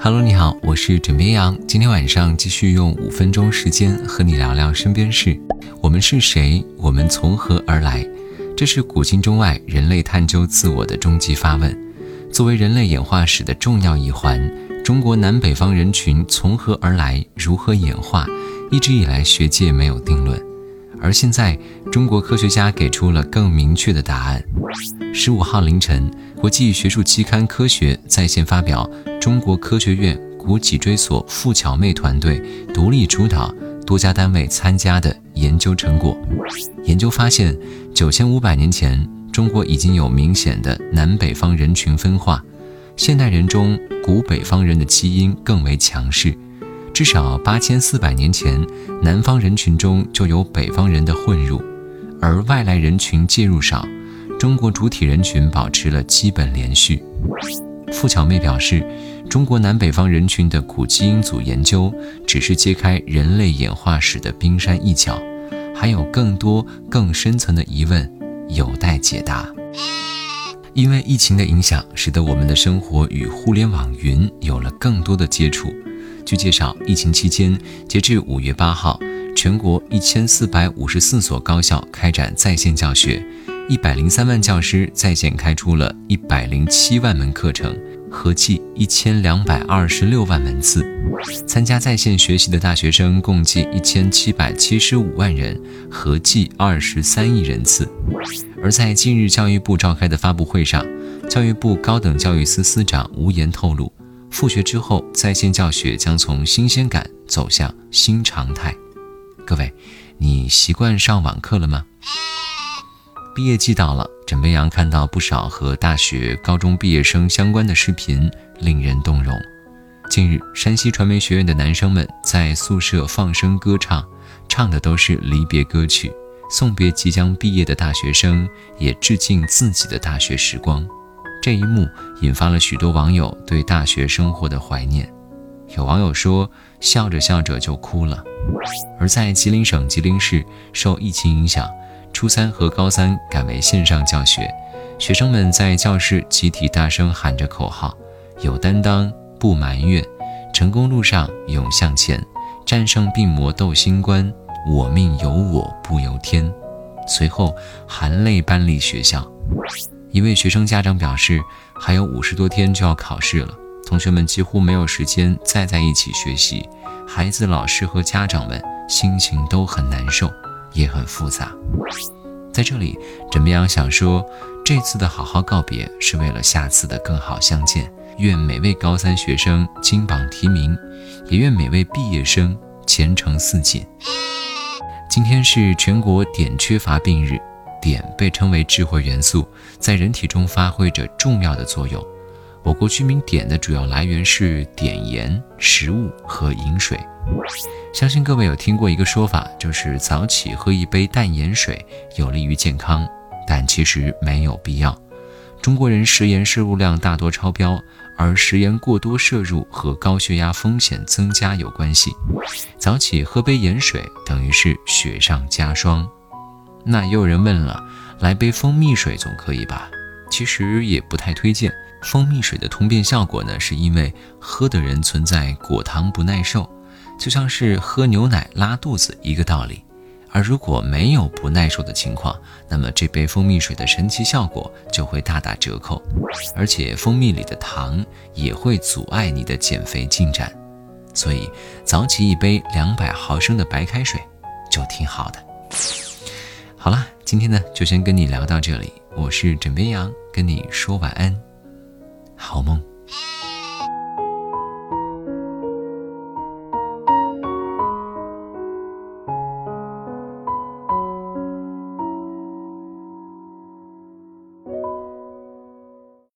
Hello，你好，我是枕边羊。今天晚上继续用五分钟时间和你聊聊身边事。我们是谁？我们从何而来？这是古今中外人类探究自我的终极发问。作为人类演化史的重要一环，中国南北方人群从何而来？如何演化？一直以来，学界没有定论。而现在，中国科学家给出了更明确的答案。十五号凌晨，国际学术期刊《科学》在线发表中国科学院古脊椎所付巧妹团队独立主导、多家单位参加的研究成果。研究发现，九千五百年前，中国已经有明显的南北方人群分化。现代人中，古北方人的基因更为强势。至少八千四百年前，南方人群中就有北方人的混入，而外来人群介入少，中国主体人群保持了基本连续。付巧妹表示，中国南北方人群的古基因组研究只是揭开人类演化史的冰山一角，还有更多更深层的疑问有待解答。因为疫情的影响，使得我们的生活与互联网云有了更多的接触。据介绍，疫情期间，截至五月八号，全国一千四百五十四所高校开展在线教学，一百零三万教师在线开出了一百零七万门课程，合计一千两百二十六万门次。参加在线学习的大学生共计一千七百七十五万人，合计二十三亿人次。而在近日教育部召开的发布会上，教育部高等教育司司长吴岩透露。复学之后，在线教学将从新鲜感走向新常态。各位，你习惯上网课了吗？毕业季到了，枕边羊看到不少和大学、高中毕业生相关的视频，令人动容。近日，山西传媒学院的男生们在宿舍放声歌唱，唱的都是离别歌曲，送别即将毕业的大学生，也致敬自己的大学时光。这一幕引发了许多网友对大学生活的怀念，有网友说笑着笑着就哭了。而在吉林省吉林市，受疫情影响，初三和高三改为线上教学，学生们在教室集体大声喊着口号：“有担当，不埋怨，成功路上勇向前，战胜病魔斗新冠，我命由我不由天。”随后含泪搬离学校。一位学生家长表示，还有五十多天就要考试了，同学们几乎没有时间再在一起学习，孩子、老师和家长们心情都很难受，也很复杂。在这里，枕边羊想说，这次的好好告别是为了下次的更好相见。愿每位高三学生金榜题名，也愿每位毕业生前程似锦。今天是全国碘缺乏病日。碘被称为智慧元素，在人体中发挥着重要的作用。我国居民碘的主要来源是碘盐、食物和饮水。相信各位有听过一个说法，就是早起喝一杯淡盐水有利于健康，但其实没有必要。中国人食盐摄入量大多超标，而食盐过多摄入和高血压风险增加有关系。早起喝杯盐水等于是雪上加霜。那也有人问了，来杯蜂蜜水总可以吧？其实也不太推荐。蜂蜜水的通便效果呢，是因为喝的人存在果糖不耐受，就像是喝牛奶拉肚子一个道理。而如果没有不耐受的情况，那么这杯蜂蜜水的神奇效果就会大打折扣，而且蜂蜜里的糖也会阻碍你的减肥进展。所以早起一杯两百毫升的白开水就挺好的。好啦，今天呢就先跟你聊到这里。我是枕边羊，跟你说晚安，好梦。